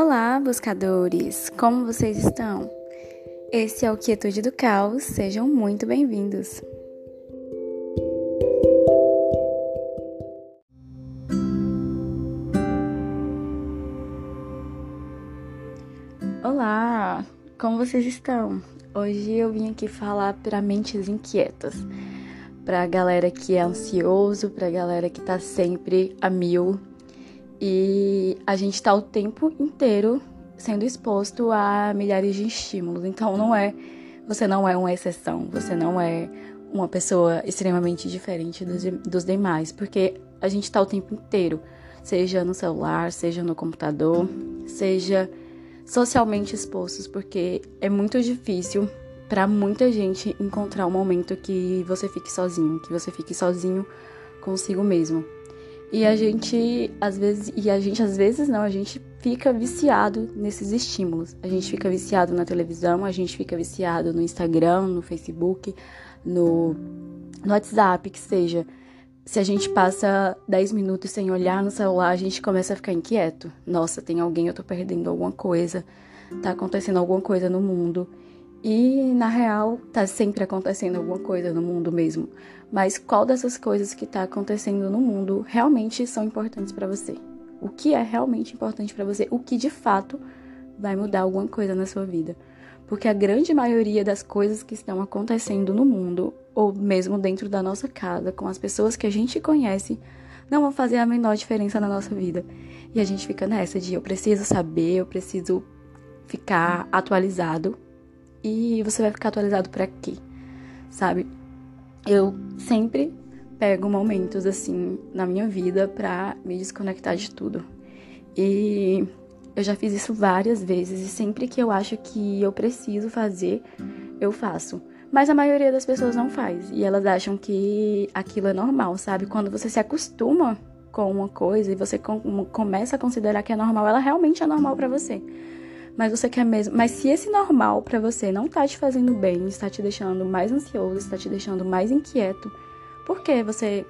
Olá, buscadores! Como vocês estão? Esse é o Quietude do Caos, sejam muito bem-vindos! Olá, como vocês estão? Hoje eu vim aqui falar para mentes inquietas, para a galera que é ansioso, para a galera que tá sempre a mil e a gente está o tempo inteiro sendo exposto a milhares de estímulos. Então não é, você não é uma exceção, você não é uma pessoa extremamente diferente dos, dos demais, porque a gente está o tempo inteiro, seja no celular, seja no computador, seja socialmente expostos, porque é muito difícil para muita gente encontrar um momento que você fique sozinho, que você fique sozinho consigo mesmo. E a gente, às vezes, e a gente, às vezes, não, a gente fica viciado nesses estímulos. A gente fica viciado na televisão, a gente fica viciado no Instagram, no Facebook, no, no WhatsApp, que seja. Se a gente passa 10 minutos sem olhar no celular, a gente começa a ficar inquieto. Nossa, tem alguém, eu tô perdendo alguma coisa. Tá acontecendo alguma coisa no mundo. E na real, tá sempre acontecendo alguma coisa no mundo mesmo. Mas qual dessas coisas que tá acontecendo no mundo realmente são importantes para você? O que é realmente importante para você? O que de fato vai mudar alguma coisa na sua vida? Porque a grande maioria das coisas que estão acontecendo no mundo, ou mesmo dentro da nossa casa, com as pessoas que a gente conhece, não vão fazer a menor diferença na nossa vida. E a gente fica nessa de eu preciso saber, eu preciso ficar atualizado e você vai ficar atualizado para quê? Sabe? Eu sempre pego momentos assim na minha vida para me desconectar de tudo. E eu já fiz isso várias vezes e sempre que eu acho que eu preciso fazer, eu faço. Mas a maioria das pessoas não faz e elas acham que aquilo é normal, sabe? Quando você se acostuma com uma coisa e você começa a considerar que é normal, ela realmente é normal para você mas você quer mesmo. Mas se esse normal para você não tá te fazendo bem, está te deixando mais ansioso, está te deixando mais inquieto, por que você.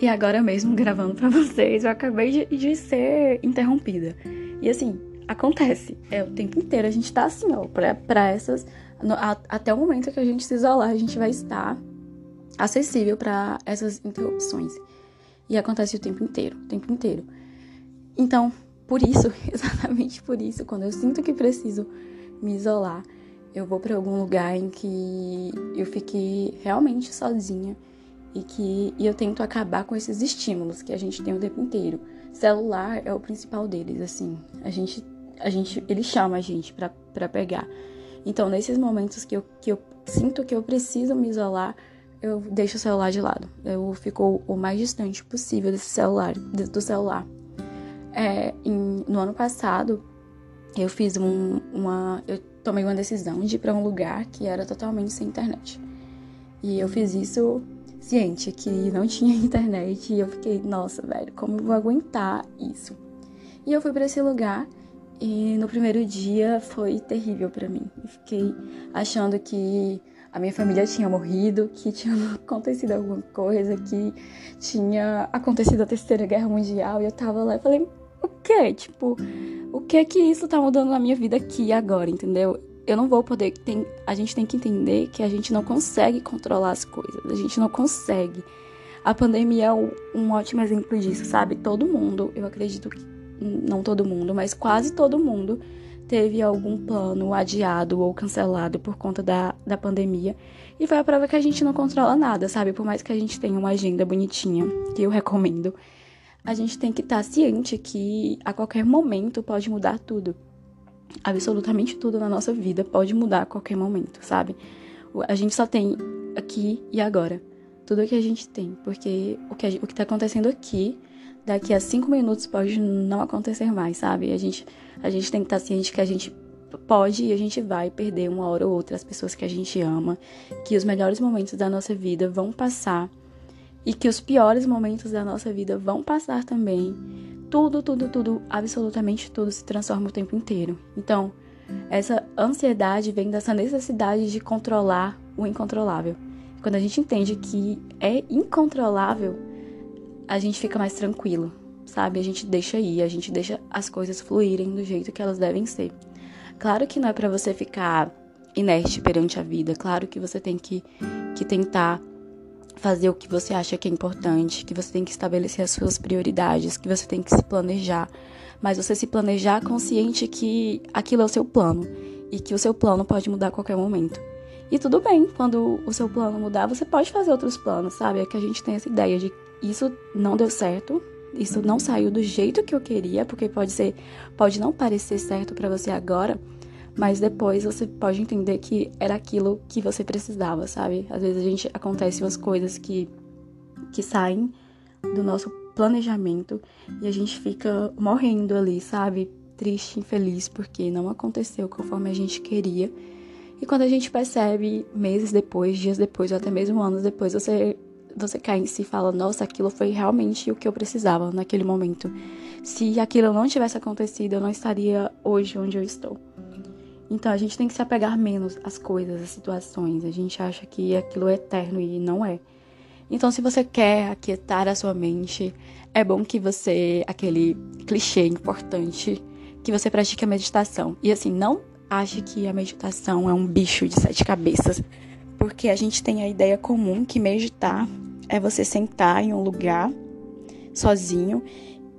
E agora mesmo gravando para vocês, eu acabei de, de, ser interrompida. E assim, acontece. É o tempo inteiro. A gente tá assim, ó, pra, pra essas. No, a, até o momento que a gente se isolar, a gente vai estar acessível para essas interrupções. E acontece o tempo inteiro, o tempo inteiro. Então, por isso, exatamente por isso, quando eu sinto que preciso me isolar, eu vou para algum lugar em que eu fique realmente sozinha e que e eu tento acabar com esses estímulos que a gente tem o tempo inteiro. Celular é o principal deles, assim. A gente a gente ele chama a gente para pegar. Então, nesses momentos que eu, que eu sinto que eu preciso me isolar, eu deixo o celular de lado. Eu fico o mais distante possível desse celular, do celular. É, em, no ano passado, eu fiz um, uma. Eu tomei uma decisão de ir para um lugar que era totalmente sem internet. E eu fiz isso ciente que não tinha internet e eu fiquei, nossa, velho, como eu vou aguentar isso? E eu fui para esse lugar e no primeiro dia foi terrível para mim. Eu fiquei achando que a minha família tinha morrido, que tinha acontecido alguma coisa, que tinha acontecido a Terceira Guerra Mundial e eu tava lá e falei, o que? Tipo, o que que isso tá mudando na minha vida aqui agora, entendeu? Eu não vou poder. Tem, a gente tem que entender que a gente não consegue controlar as coisas. A gente não consegue. A pandemia é um, um ótimo exemplo disso, sabe? Todo mundo, eu acredito que. Não todo mundo, mas quase todo mundo teve algum plano adiado ou cancelado por conta da, da pandemia. E foi a prova que a gente não controla nada, sabe? Por mais que a gente tenha uma agenda bonitinha, que eu recomendo a gente tem que estar tá ciente que a qualquer momento pode mudar tudo. Absolutamente tudo na nossa vida pode mudar a qualquer momento, sabe? A gente só tem aqui e agora. Tudo que a gente tem. Porque o que, o que tá acontecendo aqui, daqui a cinco minutos pode não acontecer mais, sabe? A gente, a gente tem que estar tá ciente que a gente pode e a gente vai perder uma hora ou outra as pessoas que a gente ama, que os melhores momentos da nossa vida vão passar e que os piores momentos da nossa vida vão passar também. Tudo, tudo, tudo, absolutamente tudo se transforma o tempo inteiro. Então, essa ansiedade vem dessa necessidade de controlar o incontrolável. Quando a gente entende que é incontrolável, a gente fica mais tranquilo. sabe? A gente deixa ir, a gente deixa as coisas fluírem do jeito que elas devem ser. Claro que não é para você ficar inerte perante a vida, claro que você tem que, que tentar fazer o que você acha que é importante, que você tem que estabelecer as suas prioridades, que você tem que se planejar, mas você se planejar consciente que aquilo é o seu plano e que o seu plano pode mudar a qualquer momento. E tudo bem, quando o seu plano mudar, você pode fazer outros planos, sabe? É que a gente tem essa ideia de isso não deu certo, isso não saiu do jeito que eu queria, porque pode ser, pode não parecer certo para você agora, mas depois você pode entender que era aquilo que você precisava, sabe? Às vezes a gente acontece umas coisas que que saem do nosso planejamento e a gente fica morrendo ali, sabe? Triste, infeliz porque não aconteceu conforme a gente queria. E quando a gente percebe meses depois, dias depois, ou até mesmo anos depois, você você cai em si e fala: "Nossa, aquilo foi realmente o que eu precisava naquele momento. Se aquilo não tivesse acontecido, eu não estaria hoje onde eu estou." Então a gente tem que se apegar menos às coisas, às situações. A gente acha que aquilo é eterno e não é. Então, se você quer aquietar a sua mente, é bom que você, aquele clichê importante, que você pratique a meditação. E assim, não ache que a meditação é um bicho de sete cabeças, porque a gente tem a ideia comum que meditar é você sentar em um lugar sozinho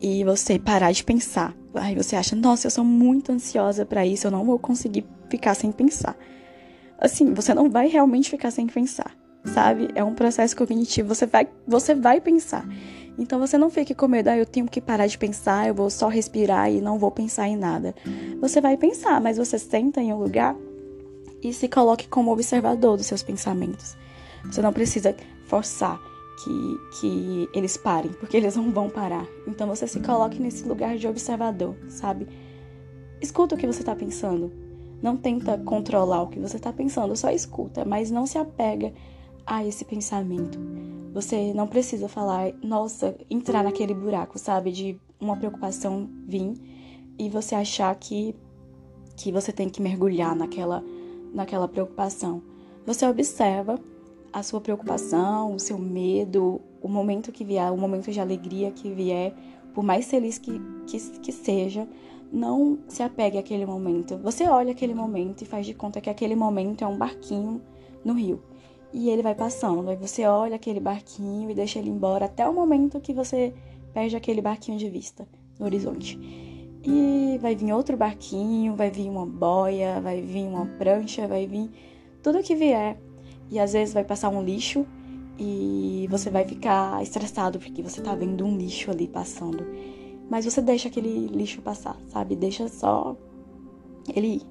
e você parar de pensar. Aí você acha, nossa, eu sou muito ansiosa para isso, eu não vou conseguir ficar sem pensar. Assim, você não vai realmente ficar sem pensar, sabe? É um processo cognitivo, você vai, você vai pensar. Então você não fique com medo, ah, eu tenho que parar de pensar, eu vou só respirar e não vou pensar em nada. Você vai pensar, mas você senta em um lugar e se coloque como observador dos seus pensamentos. Você não precisa forçar que, que eles parem, porque eles não vão parar. Então você se coloque nesse lugar de observador, sabe? Escuta o que você está pensando. Não tenta controlar o que você está pensando, só escuta, mas não se apega a esse pensamento. Você não precisa falar, nossa, entrar naquele buraco, sabe? De uma preocupação vir e você achar que, que você tem que mergulhar naquela, naquela preocupação. Você observa a sua preocupação, o seu medo, o momento que vier, o momento de alegria que vier, por mais feliz que, que, que seja, não se apegue àquele momento. Você olha aquele momento e faz de conta que aquele momento é um barquinho no rio. E ele vai passando. Aí você olha aquele barquinho e deixa ele embora até o momento que você perde aquele barquinho de vista no horizonte. E vai vir outro barquinho, vai vir uma boia, vai vir uma prancha, vai vir tudo que vier e às vezes vai passar um lixo e você vai ficar estressado porque você tá vendo um lixo ali passando. Mas você deixa aquele lixo passar, sabe? Deixa só ele ir.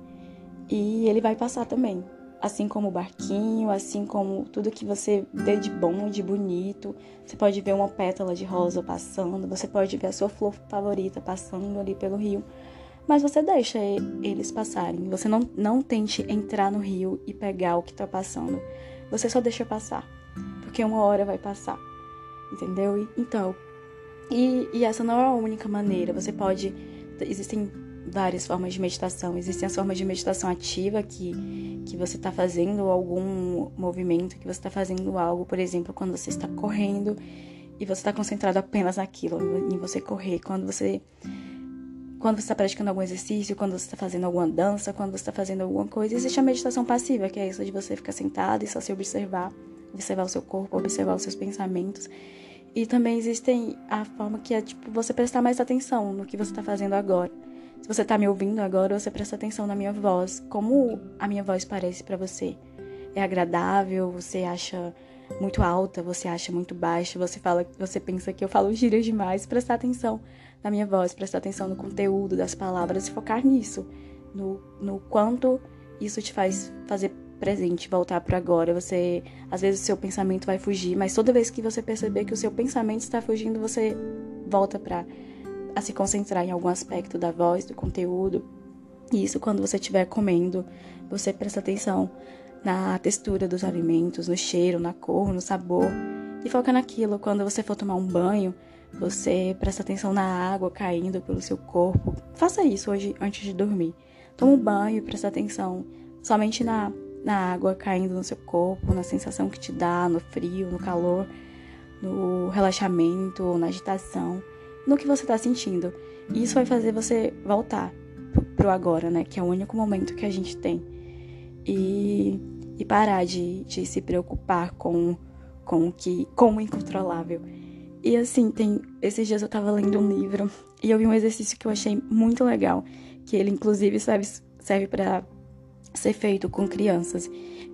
E ele vai passar também. Assim como o barquinho, assim como tudo que você vê de bom, de bonito. Você pode ver uma pétala de rosa passando, você pode ver a sua flor favorita passando ali pelo rio. Mas você deixa eles passarem. Você não, não tente entrar no rio e pegar o que tá passando. Você só deixa passar. Porque uma hora vai passar. Entendeu? Então, e, e essa não é a única maneira. Você pode. Existem várias formas de meditação. Existem as formas de meditação ativa que, que você está fazendo algum movimento, que você está fazendo algo, por exemplo, quando você está correndo e você está concentrado apenas naquilo, em você correr. Quando você quando você está praticando algum exercício, quando você está fazendo alguma dança, quando você está fazendo alguma coisa, existe a meditação passiva, que é isso de você ficar sentado e só se observar, observar o seu corpo, observar os seus pensamentos. E também existem a forma que é tipo você prestar mais atenção no que você está fazendo agora. Se você está me ouvindo agora, você presta atenção na minha voz. Como a minha voz parece para você? É agradável? Você acha muito alta? Você acha muito baixa? Você fala, você pensa que eu falo gírias demais? Prestar atenção na minha voz, prestar atenção no conteúdo das palavras e focar nisso, no, no quanto isso te faz fazer presente, voltar para agora. Você, às vezes, o seu pensamento vai fugir, mas toda vez que você perceber que o seu pensamento está fugindo, você volta para a se concentrar em algum aspecto da voz, do conteúdo. E isso quando você estiver comendo, você presta atenção na textura dos alimentos, no cheiro, na cor, no sabor. E foca naquilo. Quando você for tomar um banho, você presta atenção na água caindo pelo seu corpo. Faça isso hoje antes de dormir. Toma um banho e presta atenção somente na, na água caindo no seu corpo, na sensação que te dá, no frio, no calor, no relaxamento, na agitação. no que você está sentindo. E isso vai fazer você voltar pro agora, né? Que é o único momento que a gente tem. E, e parar de, de se preocupar com, com o que. com o incontrolável. E assim, tem. Esses dias eu tava lendo um livro e eu vi um exercício que eu achei muito legal. Que ele, inclusive, serve, serve para ser feito com crianças.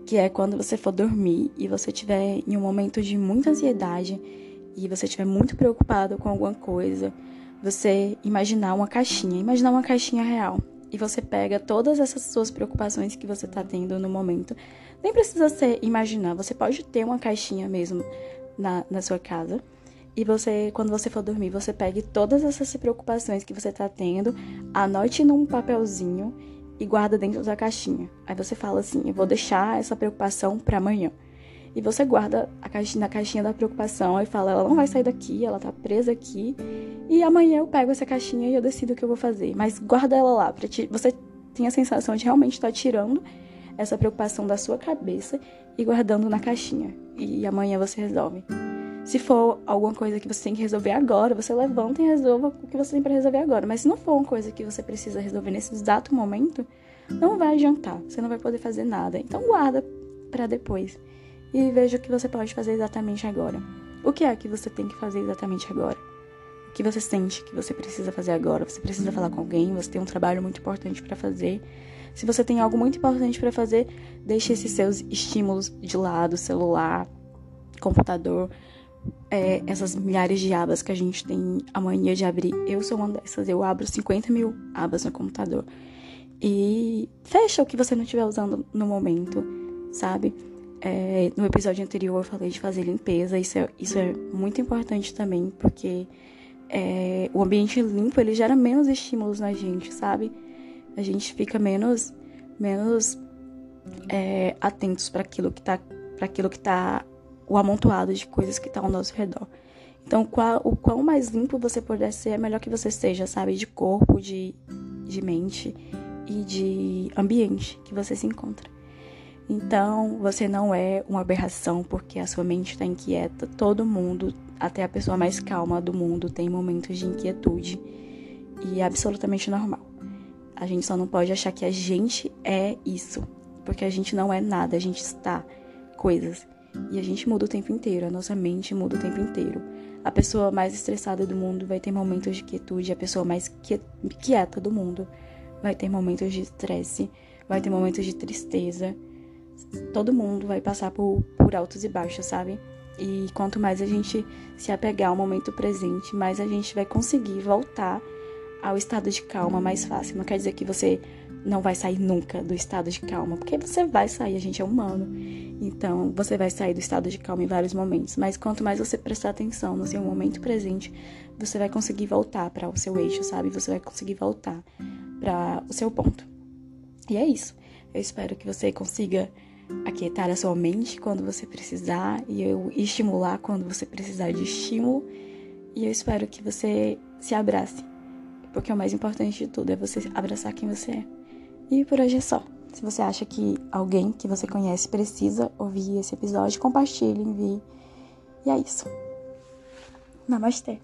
Que é quando você for dormir e você tiver em um momento de muita ansiedade e você estiver muito preocupado com alguma coisa, você imaginar uma caixinha, imaginar uma caixinha real. E você pega todas essas suas preocupações que você está tendo no momento. Nem precisa ser imaginar, você pode ter uma caixinha mesmo na, na sua casa. E você, quando você for dormir, você pegue todas essas preocupações que você está tendo, anote num papelzinho e guarda dentro da caixinha. Aí você fala assim: eu vou deixar essa preocupação para amanhã. E você guarda a caixinha, na caixinha da preocupação e fala: ela não vai sair daqui, ela tá presa aqui. E amanhã eu pego essa caixinha e eu decido o que eu vou fazer. Mas guarda ela lá, pra ti, você tem a sensação de realmente estar tá tirando essa preocupação da sua cabeça e guardando na caixinha. E amanhã você resolve. Se for alguma coisa que você tem que resolver agora, você levanta e resolva o que você tem para resolver agora. Mas se não for uma coisa que você precisa resolver nesse exato momento, não vai adiantar. Você não vai poder fazer nada. Então guarda para depois e veja o que você pode fazer exatamente agora. O que é que você tem que fazer exatamente agora? O que você sente que você precisa fazer agora? Você precisa falar com alguém? Você tem um trabalho muito importante para fazer? Se você tem algo muito importante para fazer, deixe esses seus estímulos de lado, celular, computador, é, essas milhares de abas que a gente tem a mania de abrir. Eu sou uma dessas, eu abro 50 mil abas no computador. E fecha o que você não estiver usando no momento, sabe? É, no episódio anterior eu falei de fazer limpeza, isso é, isso é muito importante também, porque é, o ambiente limpo ele gera menos estímulos na gente, sabe? A gente fica menos, menos é, atentos para aquilo que tá, para aquilo que tá o amontoado de coisas que tá ao nosso redor. Então, qual, o quão mais limpo você puder ser, é melhor que você seja, sabe? De corpo, de, de mente e de ambiente que você se encontra. Então, você não é uma aberração porque a sua mente está inquieta. Todo mundo, até a pessoa mais calma do mundo, tem momentos de inquietude e é absolutamente normal. A gente só não pode achar que a gente é isso, porque a gente não é nada, a gente está coisas. E a gente muda o tempo inteiro, a nossa mente muda o tempo inteiro. A pessoa mais estressada do mundo vai ter momentos de quietude, a pessoa mais quieta do mundo vai ter momentos de estresse, vai ter momentos de tristeza todo mundo vai passar por, por altos e baixos, sabe? E quanto mais a gente se apegar ao momento presente, mais a gente vai conseguir voltar ao estado de calma mais fácil. Não quer dizer que você não vai sair nunca do estado de calma, porque você vai sair, a gente é humano. Então, você vai sair do estado de calma em vários momentos, mas quanto mais você prestar atenção no seu momento presente, você vai conseguir voltar para o seu eixo, sabe? Você vai conseguir voltar para o seu ponto. E é isso. Eu espero que você consiga aquietar a sua mente quando você precisar e eu estimular quando você precisar de estímulo. E eu espero que você se abrace, porque o mais importante de tudo é você abraçar quem você é. E por hoje é só. Se você acha que alguém que você conhece precisa ouvir esse episódio, compartilhe, envie. E é isso. Namastê.